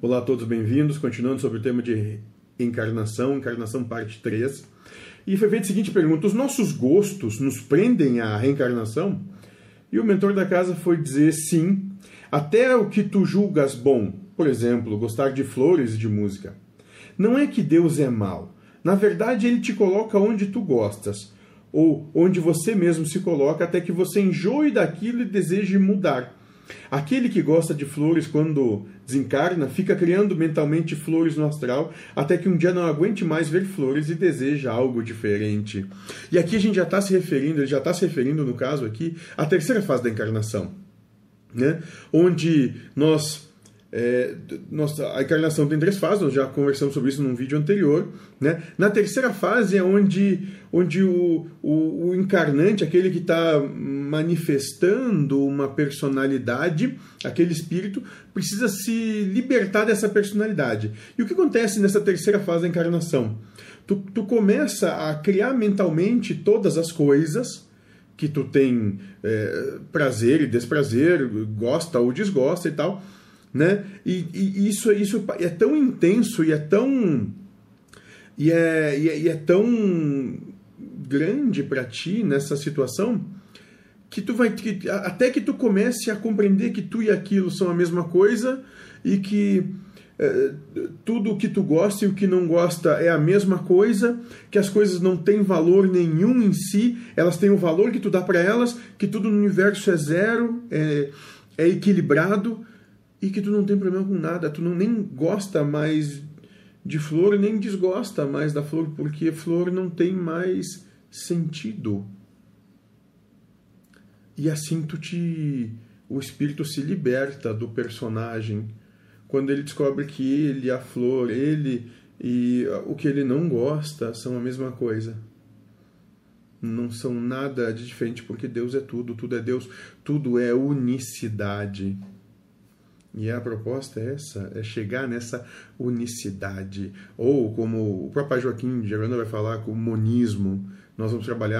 Olá a todos, bem-vindos. Continuando sobre o tema de encarnação, encarnação parte 3. E foi feita a seguinte pergunta: Os nossos gostos nos prendem à reencarnação? E o mentor da casa foi dizer sim, até o que tu julgas bom, por exemplo, gostar de flores e de música. Não é que Deus é mau. Na verdade, ele te coloca onde tu gostas, ou onde você mesmo se coloca, até que você enjoe daquilo e deseje mudar. Aquele que gosta de flores quando desencarna fica criando mentalmente flores no astral até que um dia não aguente mais ver flores e deseja algo diferente. E aqui a gente já está se referindo, ele já está se referindo no caso aqui à terceira fase da encarnação, né? Onde nós é, nossa, a encarnação tem três fases, nós já conversamos sobre isso num vídeo anterior. Né? Na terceira fase é onde, onde o, o, o encarnante, aquele que está manifestando uma personalidade, aquele espírito, precisa se libertar dessa personalidade. E o que acontece nessa terceira fase da encarnação? Tu, tu começa a criar mentalmente todas as coisas que tu tem é, prazer e desprazer, gosta ou desgosta e tal né? E, e, isso, isso é tão intenso e é tão e é, e é, e é tão grande para ti nessa situação que tu vai que, até que tu comece a compreender que tu e aquilo são a mesma coisa e que é, tudo o que tu gosta e o que não gosta é a mesma coisa, que as coisas não têm valor nenhum em si, elas têm o valor que tu dá para elas, que tudo no universo é zero, é, é equilibrado, e que tu não tem problema com nada, tu não nem gosta mais de flor, nem desgosta mais da flor, porque flor não tem mais sentido. E assim tu te o espírito se liberta do personagem quando ele descobre que ele, a flor, ele e o que ele não gosta são a mesma coisa. Não são nada de diferente, porque Deus é tudo, tudo é Deus, tudo é unicidade. E a proposta é essa, é chegar nessa unicidade. Ou, como o próprio Joaquim Gerando vai falar, com o monismo. Nós vamos trabalhar